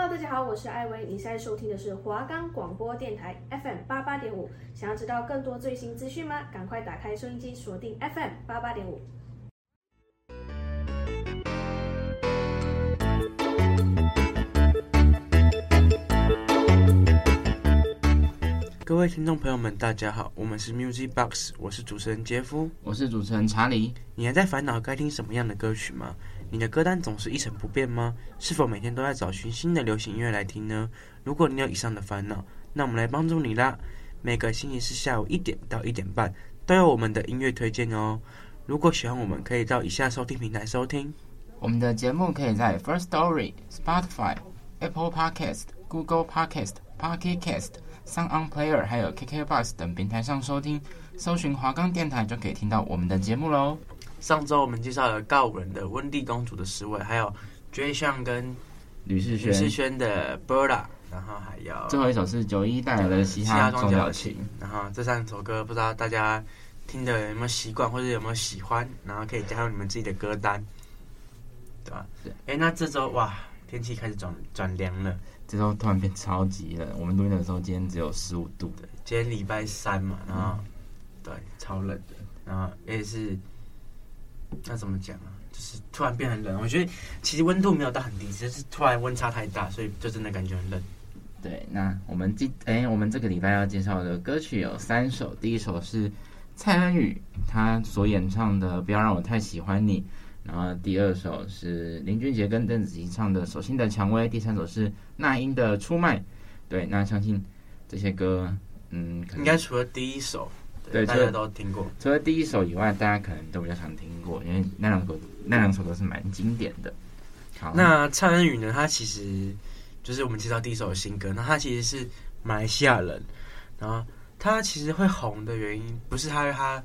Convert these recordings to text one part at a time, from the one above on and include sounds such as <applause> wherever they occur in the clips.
Hello，大家好，我是艾薇，你现在收听的是华冈广播电台 FM 八八点五。想要知道更多最新资讯吗？赶快打开收音机，锁定 FM 八八点五。各位听众朋友们，大家好，我们是 Music Box，我是主持人杰夫，我是主持人查理。你还在烦恼该听什么样的歌曲吗？你的歌单总是一成不变吗？是否每天都在找寻新的流行音乐来听呢？如果你有以上的烦恼，那我们来帮助你啦！每个星期四下午一点到一点半都有我们的音乐推荐哦。如果喜欢我们，可以到以下收听平台收听。我们的节目可以在 First Story、Spotify、Apple Podcast、Google Podcast、Pocket Cast、Sound On Player 还有 KKBox 等平台上收听，搜寻华冈电台就可以听到我们的节目喽。上周我们介绍了告五人的温蒂公主的十位，还有 Jay Sean 跟吕世轩吕士轩的 Birda，然后还有最后一首是九一带来的嘻哈装脚琴。然后这三首歌不知道大家听的有没有习惯，或者有没有喜欢，然后可以加入你们自己的歌单，对吧？对。哎，那这周哇，天气开始转转凉了，这周突然变超级冷。我们录音的时候今天只有十五度对，今天礼拜三嘛，然后、嗯、对超冷的，然后也是。那怎么讲啊？就是突然变很冷，我觉得其实温度没有到很低，只是突然温差太大，所以就真的感觉很冷。对，那我们今哎，我们这个礼拜要介绍的歌曲有三首，第一首是蔡恩宇他所演唱的《不要让我太喜欢你》，然后第二首是林俊杰跟邓紫棋唱的《手心的蔷薇》，第三首是那英的《出卖》。对，那相信这些歌，嗯，应该除了第一首。对，大家都听过。除了第一首以外，大家可能都比较常听过，因为那两首那两首都是蛮经典的。好，那蔡恩宇呢？他其实就是我们介绍第一首的新歌。那他其实是马来西亚人，然后他其实会红的原因，不是他他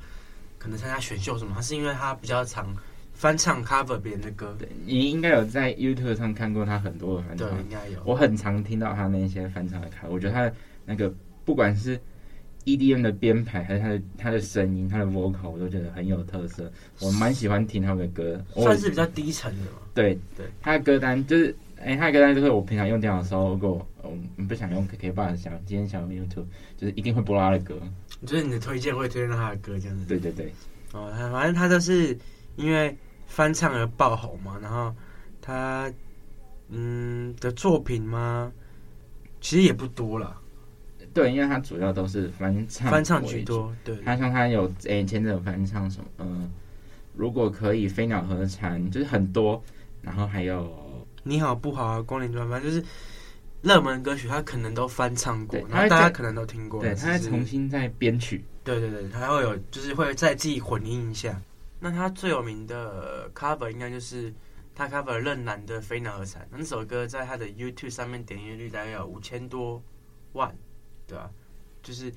可能参加选秀什么，他是因为他比较常翻唱 cover 别人的歌。对，你应该有在 YouTube 上看过他很多的翻唱，对，应该有。我很常听到他那些翻唱的卡，我觉得他的那个不管是。EDM 的编排还有他的他的声音，他的 vocal 我都觉得很有特色，我蛮喜欢听他们的歌，算是比较低沉的嘛。对对，他的歌单就是，哎、欸，他的歌单就是我平常用电脑的时候，如果我不想用 KKBOX，想今天想用 YouTube，就是一定会播他的歌。就是你的推荐会推荐到他的歌这样子。对对对。哦，他反正他就是因为翻唱而爆红嘛，然后他嗯的作品嘛，其实也不多了。对，因为他主要都是翻唱，翻唱居多。对，他像他有诶，前阵有翻唱什么？呃，如果可以，飞鸟和蝉就是很多。然后还有你好不好啊，光临专番就是热门歌曲，他可能都翻唱过，然后大家可能都听过。对，他在重新再编曲。对对对，他会有就是会再自己混音一下。那他最有名的 cover 应该就是他 cover 任然的《飞鸟和蝉》，那首歌在他的 YouTube 上面点阅率大概有五千多万。对啊，就是，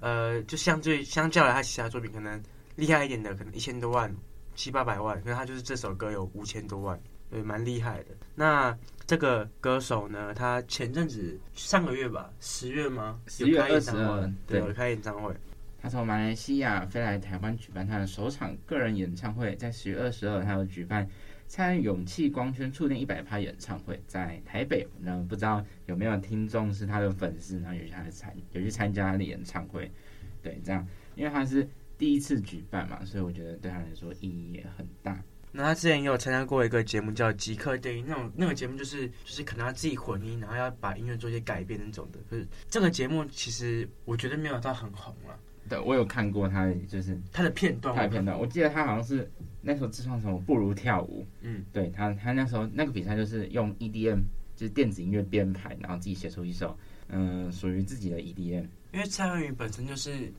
呃，就相对相较来他其他作品，可能厉害一点的，可能一千多万、七八百万，可是他就是这首歌有五千多万，对，蛮厉害的。那这个歌手呢，他前阵子上个月吧，十月吗？十月二十二，对，有开演唱会。他从马来西亚飞来台湾举办他的首场个人演唱会，在十月二十二，他有举办。参与勇气光圈触电一百趴演唱会，在台北，那不知道有没有听众是他的粉丝，然后有去参有去参加他的演唱会，对，这样，因为他是第一次举办嘛，所以我觉得对他来说意义也很大。那他之前也有参加过一个节目叫《极客电影》，那种那个节目就是就是可能他自己混音，然后要把音乐做一些改变那种的。可是这个节目其实我觉得没有到很红了。对，我有看过他，就是他的片段，他的片段，我记得他好像是那时候自创什么不如跳舞，嗯，对他，他那时候那个比赛就是用 EDM，就是电子音乐编排，然后自己写出一首，嗯、呃，属于自己的 EDM。因为蔡文宇本身就是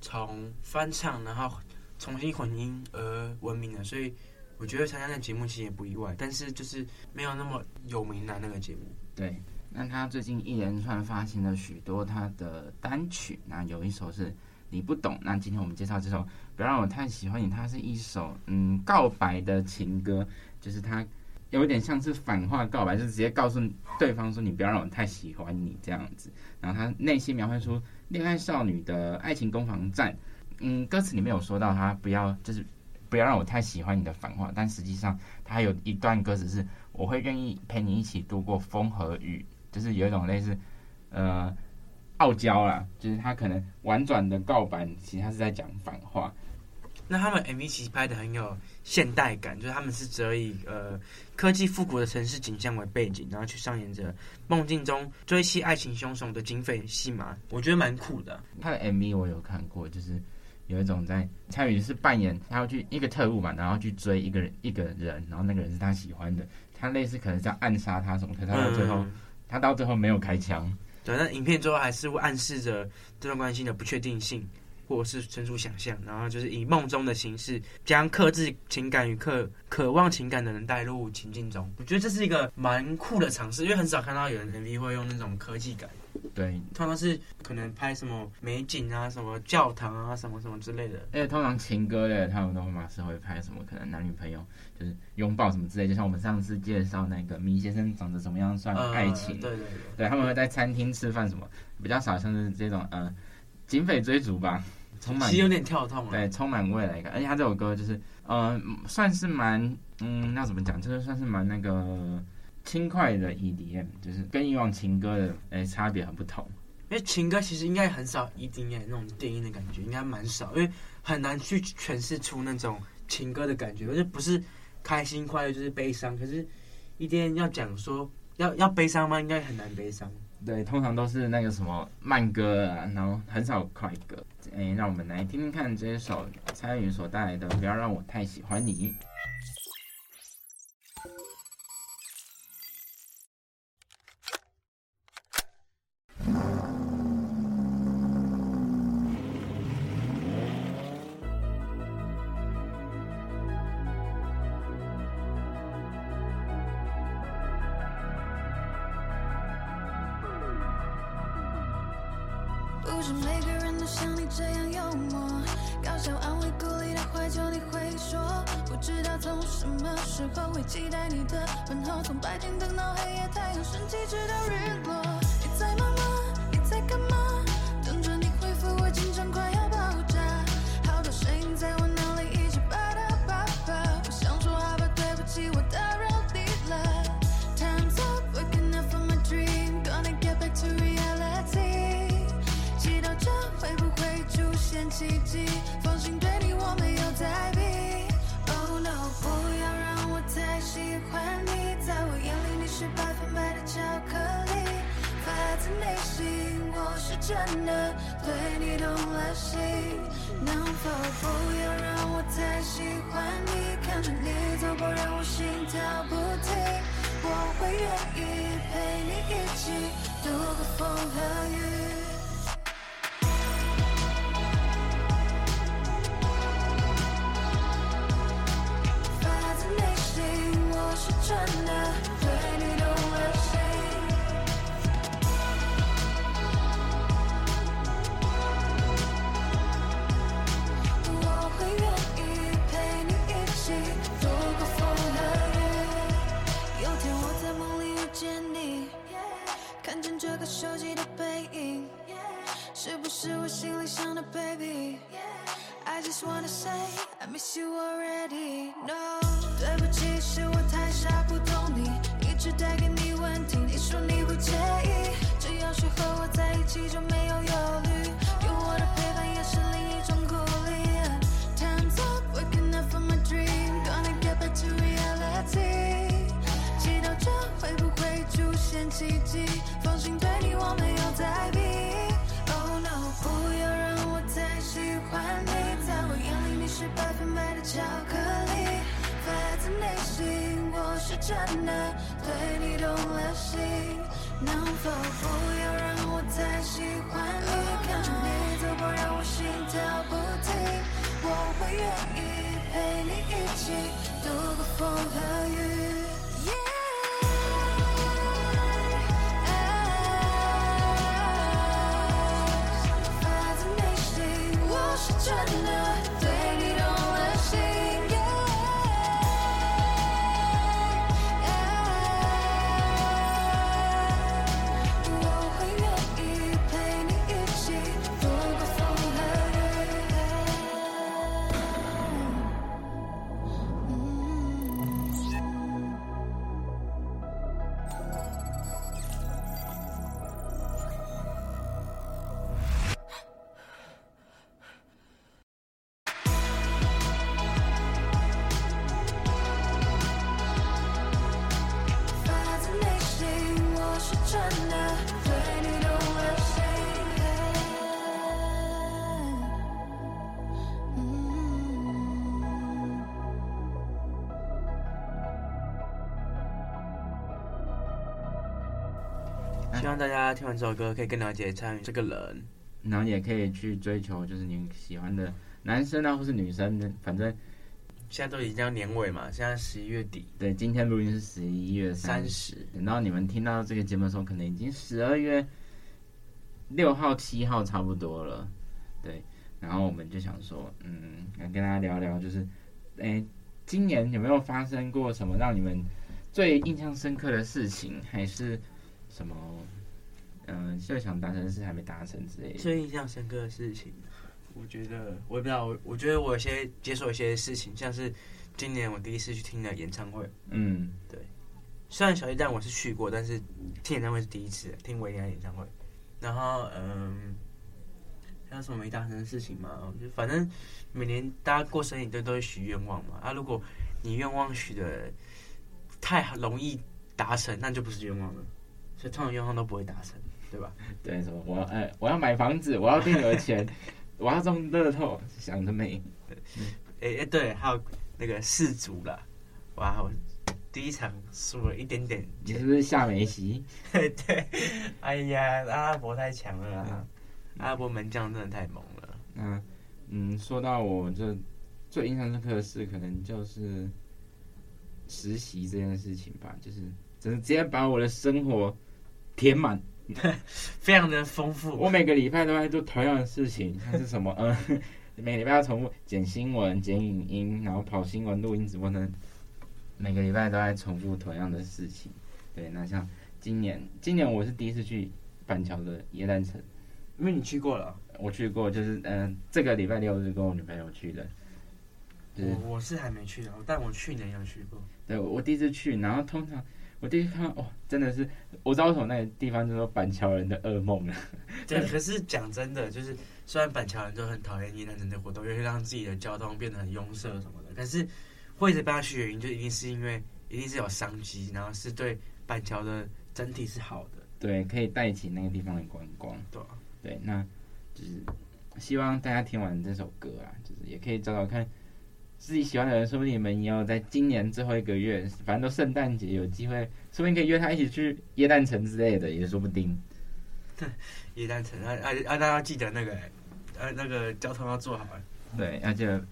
从翻唱然后重新混音而闻名的，所以我觉得参加那节目其实也不意外，但是就是没有那么有名的那个节目。对，那他最近一连串发行了许多他的单曲，那有一首是。你不懂，那今天我们介绍这首《不要让我太喜欢你》，它是一首嗯告白的情歌，就是它有点像是反话告白，就是直接告诉对方说你不要让我太喜欢你这样子。然后他内心描绘出恋爱少女的爱情攻防战。嗯，歌词里面有说到他不要就是不要让我太喜欢你的反话，但实际上他有一段歌词是我会愿意陪你一起度过风和雨，就是有一种类似呃傲娇啦，就是他可能婉转的告白，其实他是在讲反话。那他们 MV 其实拍的很有现代感，就是他们是则以呃科技复古的城市景象为背景，然后去上演着梦境中追妻爱情凶手的警匪戏码，我觉得蛮酷的。他的 MV 我有看过，就是有一种在参与是扮演他要去一个特务嘛，然后去追一个人一个人，然后那个人是他喜欢的，他类似可能在暗杀他什么，可是他到最后、嗯、他到最后没有开枪。对，那影片最后还是会暗示着这段关系的不确定性。或者是纯属想象，然后就是以梦中的形式，将克制情感与渴渴望情感的人带入情境中。我觉得这是一个蛮酷的尝试，因为很少看到有人 MV 会用那种科技感。对，通常是可能拍什么美景啊、什么教堂啊、什么什么之类的。而且通常情歌的，他们都马上会拍什么，可能男女朋友就是拥抱什么之类。就像我们上次介绍那个米先生长得怎么样算爱情？呃、对对对，对，他们会在餐厅吃饭什么，比较少像是这种呃警匪追逐吧。充满其实有点跳痛，对，充满未来感。而且他这首歌就是，嗯、呃，算是蛮，嗯，要怎么讲？就是算是蛮那个轻快的 EDM，就是跟以往情歌的，哎，差别很不同。因为情歌其实应该很少 EDM 那种电音的感觉，应该蛮少，因为很难去诠释出那种情歌的感觉，而且不是开心快乐就是悲伤。可是 EDM 要讲说要要悲伤吗？应该很难悲伤。对，通常都是那个什么慢歌啊，然后很少快歌。哎，让我们来听听看这一首蔡依林所带来的《不要让我太喜欢你》。对你动了心。能否不要让我再喜欢你？看着你走过，让我心跳不停，我会愿意陪你一起度过风和雨。Just wanna say I miss you already. No，对不起，是我太傻不懂你，一直。带给你问题，你说你不介意，只要是和我在一起就没有忧虑，有我的陪伴也是另一种鼓励。Time's up, waking up from my dream, gonna get back to reality。祈祷着会不会出现奇迹，是百分百的巧克力，发自内心，我是真的。对你动了心，能否不要让我再喜欢你？看着你走过，让我心跳不停。我会愿意陪你一起度过风和雨。发自内心，我是真的。希望大家听完这首歌可以更了解参与这个人，然后也可以去追求就是你喜欢的男生啊，或是女生的，反正现在都已经要年尾嘛，现在十一月底，对，今天录音是十一月三十，等到你们听到这个节目的时候，可能已经十二月六号、七号差不多了，对。然后我们就想说，嗯，来跟大家聊聊，就是，哎，今年有没有发生过什么让你们最印象深刻的事情，还是什么，嗯，最想达成的事还没达成之类的？最印象深刻的事情，我觉得我也不知道，我我觉得我有些接受一些事情，像是今年我第一次去听的演唱会，嗯，对，虽然小巨蛋我是去过，但是听演唱会是第一次听维尼的演唱会，然后嗯。还有什么没达成的事情吗？就反正每年大家过生日都都会许愿望嘛。啊，如果你愿望许的太容易达成，那就不是愿望了。所以通常愿望都不会达成，对吧？对，什么我要哎，我要买房子，我要变有钱，<laughs> 我要中乐透，想得美。哎哎，对，还有那个世足了，哇，我第一场输了一点点。你是不是下梅西？<laughs> 对，哎呀，阿拉伯太强了啊。阿波门将真的太猛了。那，嗯，说到我这最印象深刻的事，可能就是实习这件事情吧，就是直接把我的生活填满，<laughs> 非常的丰富。我每个礼拜都在做同样的事情，像是什么，嗯，<laughs> 每个礼拜要重复剪新闻、剪影音，然后跑新闻、录音、直播呢，每个礼拜都在重复同样的事情。对，那像今年，今年我是第一次去板桥的耶诞城。因为你去过了，我去过，就是嗯、呃，这个礼拜六是跟我女朋友去的。我我是还没去的，但我去年有去过。对，我第一次去，然后通常我第一次看到，哦，真的是我知道为什么那个地方叫做板桥人的噩梦了。对，可是讲真的，就是虽然板桥人都很讨厌耶诞城的活动，因为让自己的交通变得很拥塞什么的，可是会一直搬去原因，就一定是因为一定是有商机，然后是对板桥的整体是好的。对，可以带起那个地方的观光。对。对，那就是希望大家听完这首歌啊，就是也可以找找看自己喜欢的人，说不定你们也要在今年最后一个月，反正都圣诞节有机会，说不定可以约他一起去耶诞城之类的，也说不定。耶诞城啊啊啊！大家要记得那个，呃、啊，那个交通要做好。对，要记得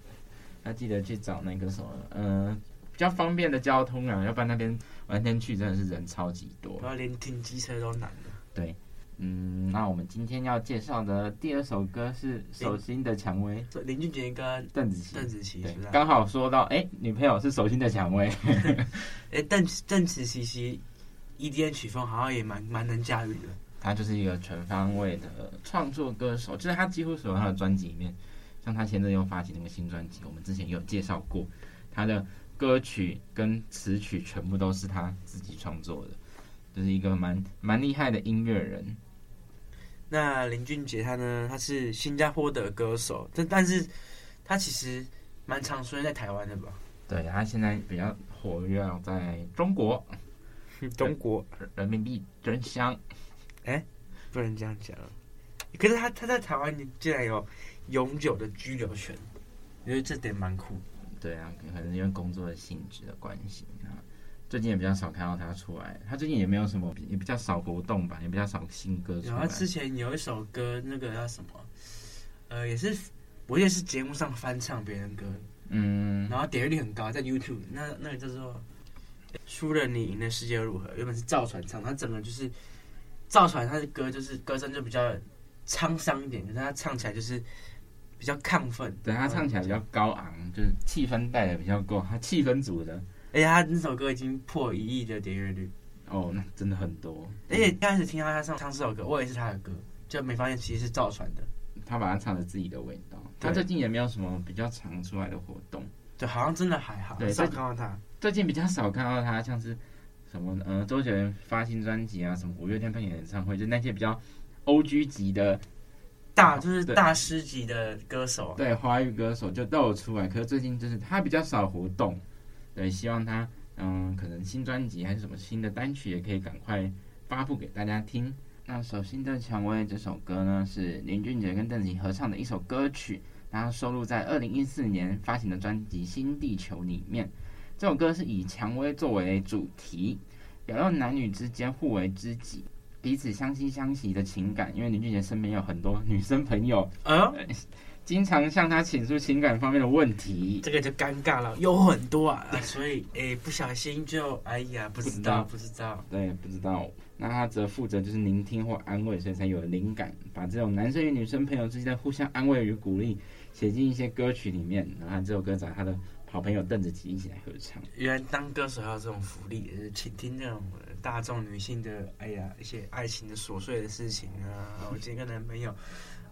要记得去找那个什么，嗯、呃，比较方便的交通啊，要不然那边晚天去真的是人超级多，然后连停机车都难了。对。嗯，那我们今天要介绍的第二首歌是《手心的蔷薇》，林俊杰跟邓紫棋。邓紫棋，对，刚好说到，哎，女朋友是手心的蔷薇。<laughs> 哎，邓邓紫棋其实 EDM 曲风好像也蛮蛮能驾驭的。他就是一个全方位的创作歌手，就是他几乎所有他的专辑里面，像他前阵又发行那个新专辑，我们之前也有介绍过，他的歌曲跟词曲全部都是他自己创作的，就是一个蛮蛮厉害的音乐人。那林俊杰他呢？他是新加坡的歌手，但但是他其实蛮常出现在台湾的吧？对，他现在比较活跃在中国，<laughs> 中国人民币真香。哎，不能这样讲。可是他他在台湾竟然有永久的居留权，我觉得这点蛮酷。对啊，可能因为工作的性质的关系啊。最近也比较少看到他出来，他最近也没有什么，也比较少活动吧，也比较少新歌出来。然后之前有一首歌，那个叫什么？呃，也是，我也是节目上翻唱别人歌，嗯，然后点击率很高，在 YouTube。那那个叫做《输了你赢的世界如何》，原本是赵传唱，他整个就是赵传他的歌，就是歌声就比较沧桑一点，可是他唱起来就是比较亢奋。对，他唱起来比较高昂，就是气氛带的比较够，他气氛组的。而且他那首歌已经破一亿的点阅率哦，那真的很多。而且刚开始听到他唱唱这首歌，我以为是他的歌，就没发现其实是赵传的。他把他唱了自己的味道。他最近也没有什么比较常出来的活动，对，好像真的还好。对，少看到他。最近比较少看到他，像是什么呃，周杰伦发新专辑啊，什么五月天办演唱会，就那些比较 O G 级的大，就是大师级的歌手，对，华语歌手就都有出来。可是最近就是他比较少活动。对，希望他嗯，可能新专辑还是什么新的单曲，也可以赶快发布给大家听。那《首《新的蔷薇》这首歌呢，是林俊杰跟邓紫棋合唱的一首歌曲，然后收录在二零一四年发行的专辑《新地球》里面。这首歌是以蔷薇作为主题，表露男女之间互为知己，彼此相惜相惜的情感，因为林俊杰身边有很多女生朋友，啊，经常向他倾诉情感方面的问题。这个就尴尬了，有很多啊，所以哎，不小心就哎呀，不知道，不知道，对，不知道。那他则负责就是聆听或安慰，所以才有灵感，把这种男生与女生朋友之间的互相安慰与鼓励写进一些歌曲里面。然后这首歌找他的好朋友邓紫棋一起来合唱。原来当歌手还有这种福利，就是倾听这种大众女性的哎呀一些爱情的琐碎的事情啊。我今天跟男朋友。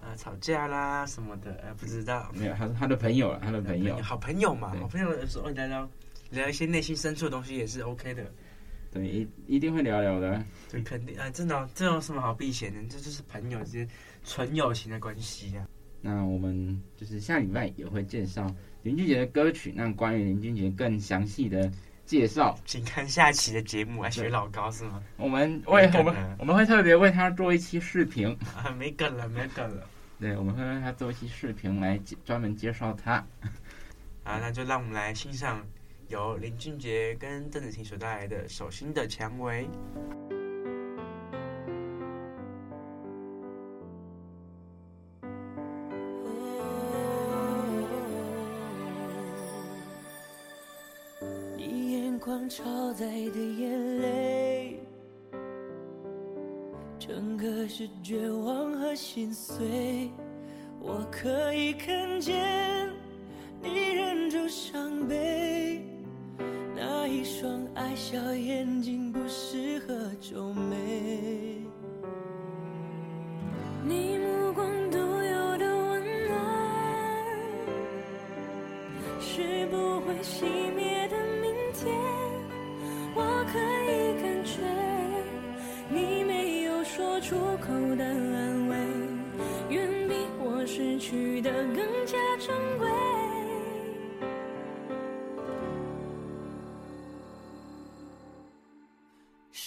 啊，吵架啦什么的，呃，不知道，没有，他是他的朋友了，他的朋友，好朋友嘛，好朋友的时候聊聊聊一些内心深处的东西也是 OK 的，对，一一定会聊聊的，对，肯定啊，真的，这有什么好避嫌的？这就是朋友之间纯友情的关系啊。那我们就是下礼拜也会介绍林俊杰的歌曲，那关于林俊杰更详细的。介绍，请看下期的节目啊！学老高是吗？我们为我们我们会特别为他做一期视频啊！没梗了，没梗了。对，我们会为他做一期视频来专门介绍他。啊，那就让我们来欣赏由林俊杰跟邓紫棋所带来的《手心的蔷薇》。你眼眶超载的眼泪，整个是绝望和心碎。我可以看见你忍住伤悲，那一双爱笑眼睛不适合皱眉。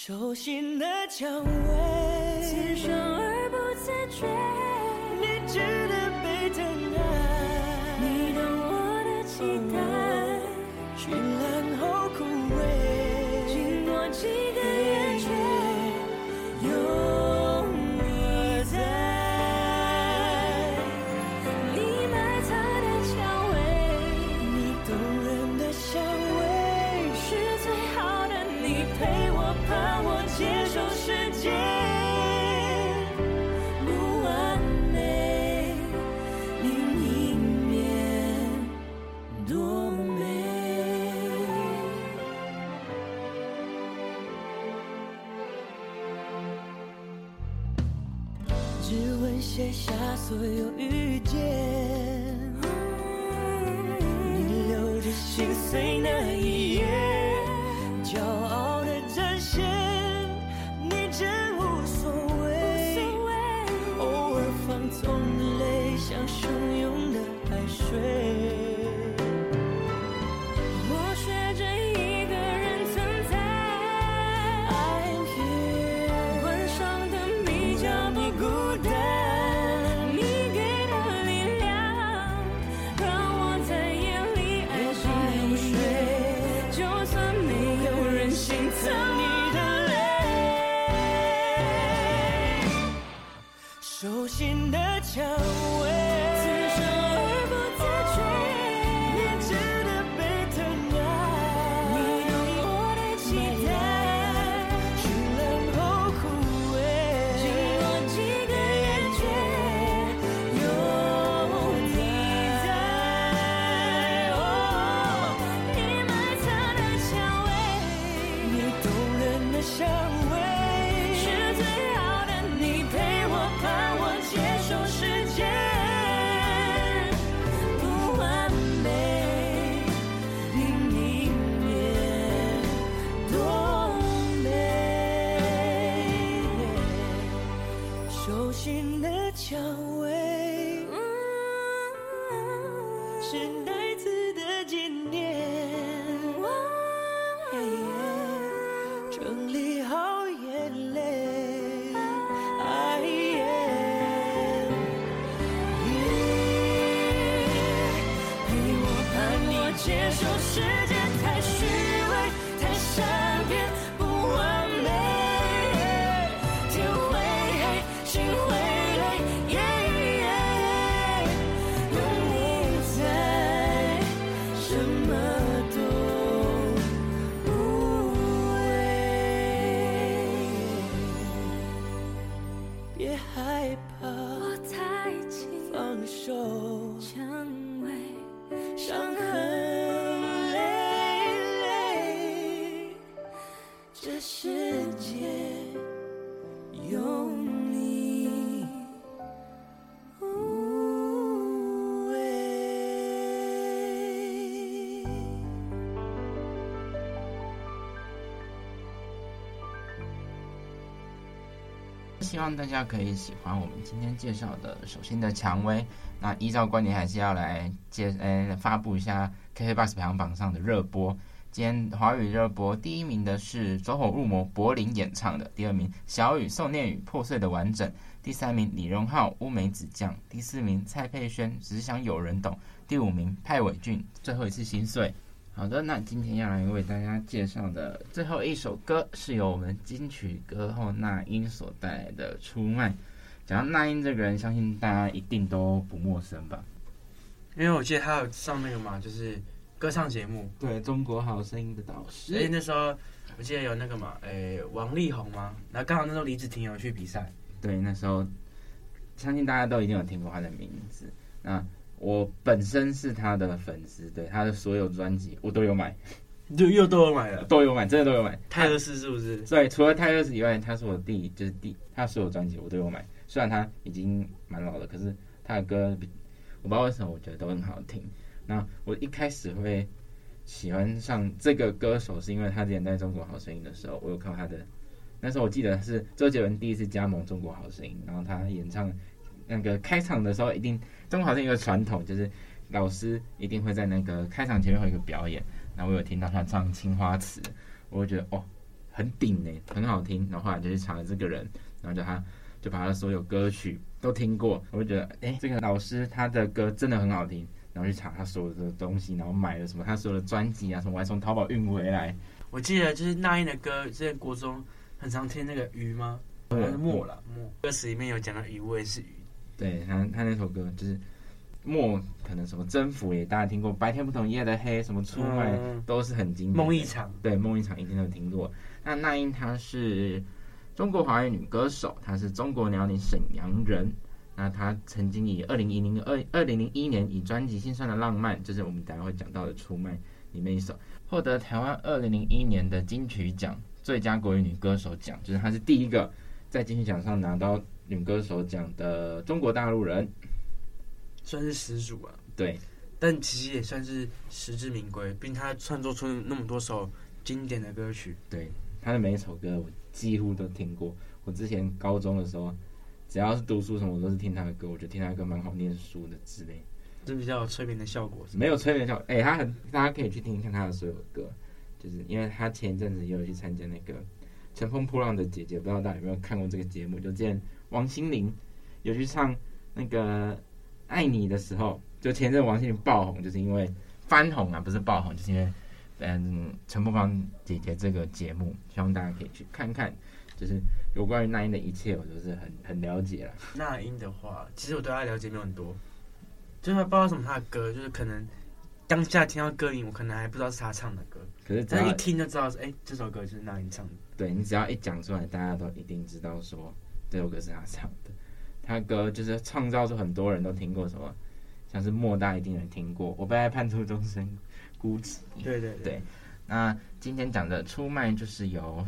手心的蔷薇，刺伤而不自觉，你下所有遇是什么？希望大家可以喜欢我们今天介绍的手心的蔷薇。那依照惯例，还是要来介呃发布一下 KKBOX 排行榜上的热播。今天华语热播第一名的是走火入魔柏林演唱的，第二名小雨宋念宇破碎的完整，第三名李荣浩乌梅子酱，第四名蔡佩轩只想有人懂，第五名派伟俊最后一次心碎。好的，那今天要来为大家介绍的最后一首歌，是由我们金曲歌后那英所带来的《出卖》。讲到那英这个人，相信大家一定都不陌生吧？因为我记得他有上那个嘛，就是歌唱节目，对，中国好声音的导师。而且那时候我记得有那个嘛，诶，王力宏嘛，然后刚好那时候李子婷有去比赛，对，那时候相信大家都一定有听过他的名字。那我本身是他的粉丝，对他的所有专辑我都有买，就又都有买了，都有买，真的都有买。泰勒斯是不是？对，除了泰勒斯以外，他是我弟，就是弟，他所有专辑我都有买。虽然他已经蛮老了，可是他的歌比我不知道为什么我觉得都很好听。那我一开始会喜欢上这个歌手，是因为他之前在中国好声音的时候，我有看到他的。那时候我记得是周杰伦第一次加盟中国好声音，然后他演唱那个开场的时候，一定中国好声音有个传统，就是老师一定会在那个开场前面会有一个表演。然后我有听到他唱《青花瓷》，我会觉得哦，很顶呢，很好听。然后后来就去查了这个人，然后就他。就把他所有歌曲都听过，我就觉得，哎、这个老师他的歌真的很好听，然后去查他所有的东西，然后买了什么他所有的专辑啊什么，我还从淘宝运回来。我记得就是那英的歌，之前国中很常听那个鱼吗？对，墨了墨，歌词里面有讲到鱼，我也是鱼。对他，他那首歌就是莫，可能什么征服也大家听过，白天不同夜的黑，什么出卖、嗯、都是很经典。梦一场，对，梦一场一定都听过。那那英她是。中国华语女歌手，她是中国辽宁沈阳人。那她曾经以二零一零二二零零一年以专辑《心酸的浪漫》，就是我们等下会讲到的《出卖》里面一首，获得台湾二零零一年的金曲奖最佳国语女歌手奖，就是她是第一个在金曲奖上拿到女歌手讲的中国大陆人，算是始祖啊。对，但其实也算是实至名归，并他创作出那么多首经典的歌曲。对，他的每一首歌我。几乎都听过。我之前高中的时候，只要是读书什么，我都是听他的歌。我觉得听他的歌蛮好念书的之类。这比较有催眠的效果？没有催眠效果。哎、欸，他很，大家可以去听一下他的所有的歌。就是因为他前一阵子也有去参加那个《乘风破浪的姐姐》，不知道大家有没有看过这个节目？就之前王心凌有去唱那个《爱你》的时候，就前阵王心凌爆红，就是因为翻红啊，不是爆红，就是因为。嗯，陈柏芳姐姐这个节目，希望大家可以去看看，就是有关于那英的一切，我都是很很了解了。那英的话，其实我对她了解没有很多，就是不知道什么她的歌，就是可能当下听到歌名，我可能还不知道是她唱的歌，可是但一听就知道是，哎、欸，这首歌就是那英唱的。对，你只要一讲出来，大家都一定知道说这首歌是他唱的。他歌就是创造出很多人都听过什么，像是莫大一定有人听过，我被爱判处终身。孤寂，对对对，对。那今天讲的出卖就是由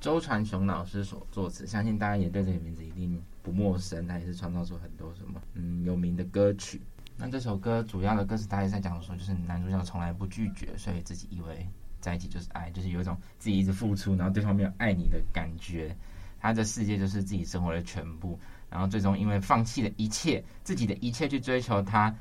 周传雄老师所作词，相信大家也对这个名字一定不陌生。他也是创造出很多什么嗯有名的歌曲。那这首歌主要的歌词，大概在讲说，就是男主角从来不拒绝，所以自己以为在一起就是爱，就是有一种自己一直付出，然后对方没有爱你的感觉。他的世界就是自己生活的全部，然后最终因为放弃了一切，自己的一切去追求他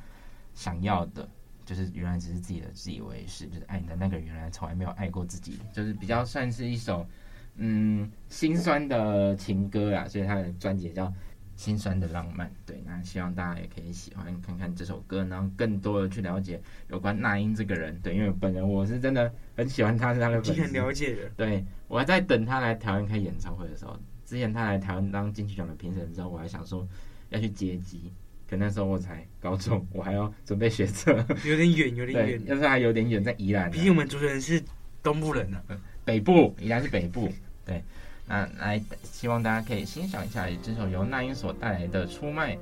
想要的。就是原来只是自己的自以为是，就是爱你的那个人原来从来没有爱过自己，就是比较算是一首嗯心酸的情歌啊，所以他的专辑也叫《心酸的浪漫》。对，那希望大家也可以喜欢看看这首歌，然后更多的去了解有关那英这个人。对，因为本人我是真的很喜欢他，是他的粉丝，很了解的。对，我还在等他来台湾开演唱会的时候，之前他来台湾当金曲奖的评审之后，我还想说要去接机。可那时候我才高中，我还要准备学测，有点远，有点 <laughs> 远。要是还有点远，在宜兰。毕竟我们主持人是东部人呢、啊，北部，宜兰是北部。对，那来，希望大家可以欣赏一下这首由那英所带来的《出卖》。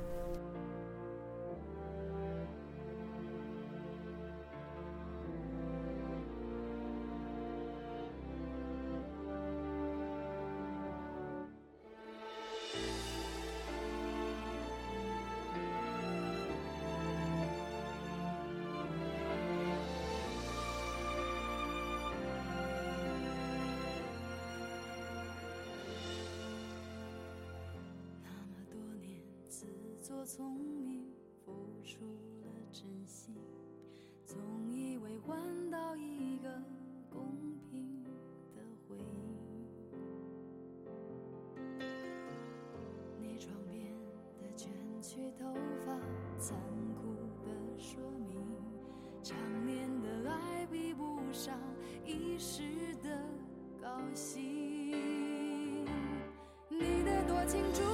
作聪明，付出了真心，总以为换到一个公平的回应。你床边的卷曲头发，残酷的说明，长年的爱比不上一时的高兴。你的多情出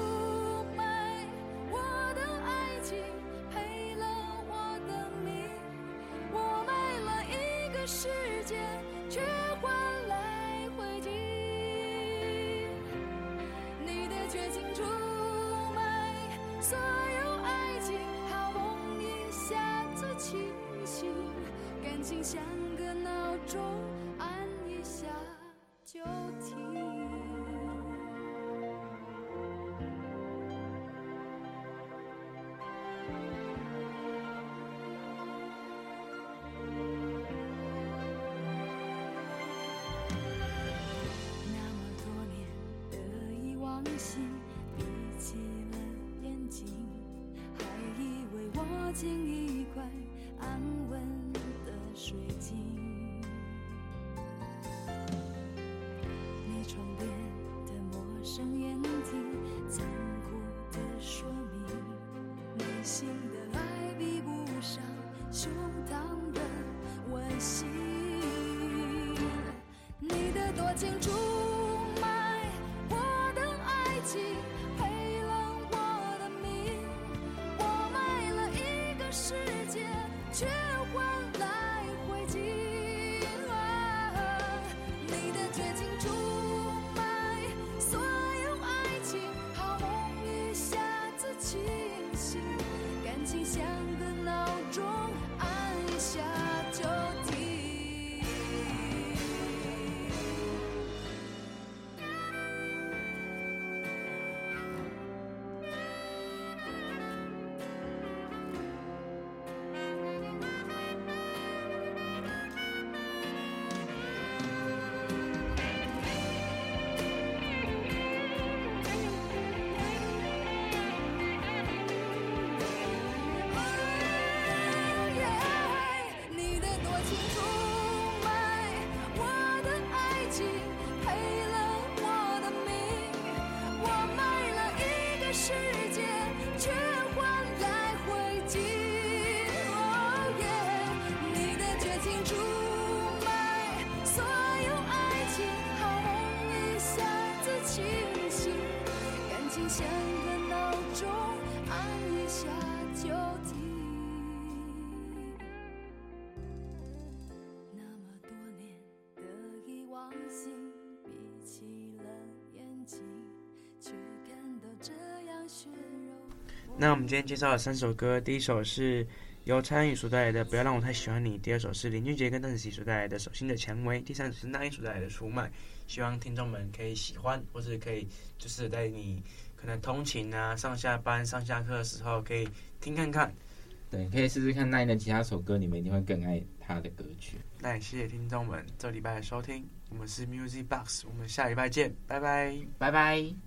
意忘形，闭起了眼睛，还以为握紧一块安稳的水晶。你床边的陌生眼睛，残酷的说明，内心像个闹钟，按一下就停。那，我们今天介绍了三首歌，第一首是由蔡依林所带来的《不要让我太喜欢你》，第二首是林俊杰跟邓紫棋所带来的《手心的蔷薇》，第三首是那英所带来的《出卖》。希望听众们可以喜欢，或者可以就是在你可能通勤啊、上下班、上下课的时候可以听看看。对，可以试试看那英的其他首歌，你们一定会更爱他的歌曲。那也谢谢听众们这礼拜的收听，我们是 Music Box，我们下礼拜见，拜拜。拜拜。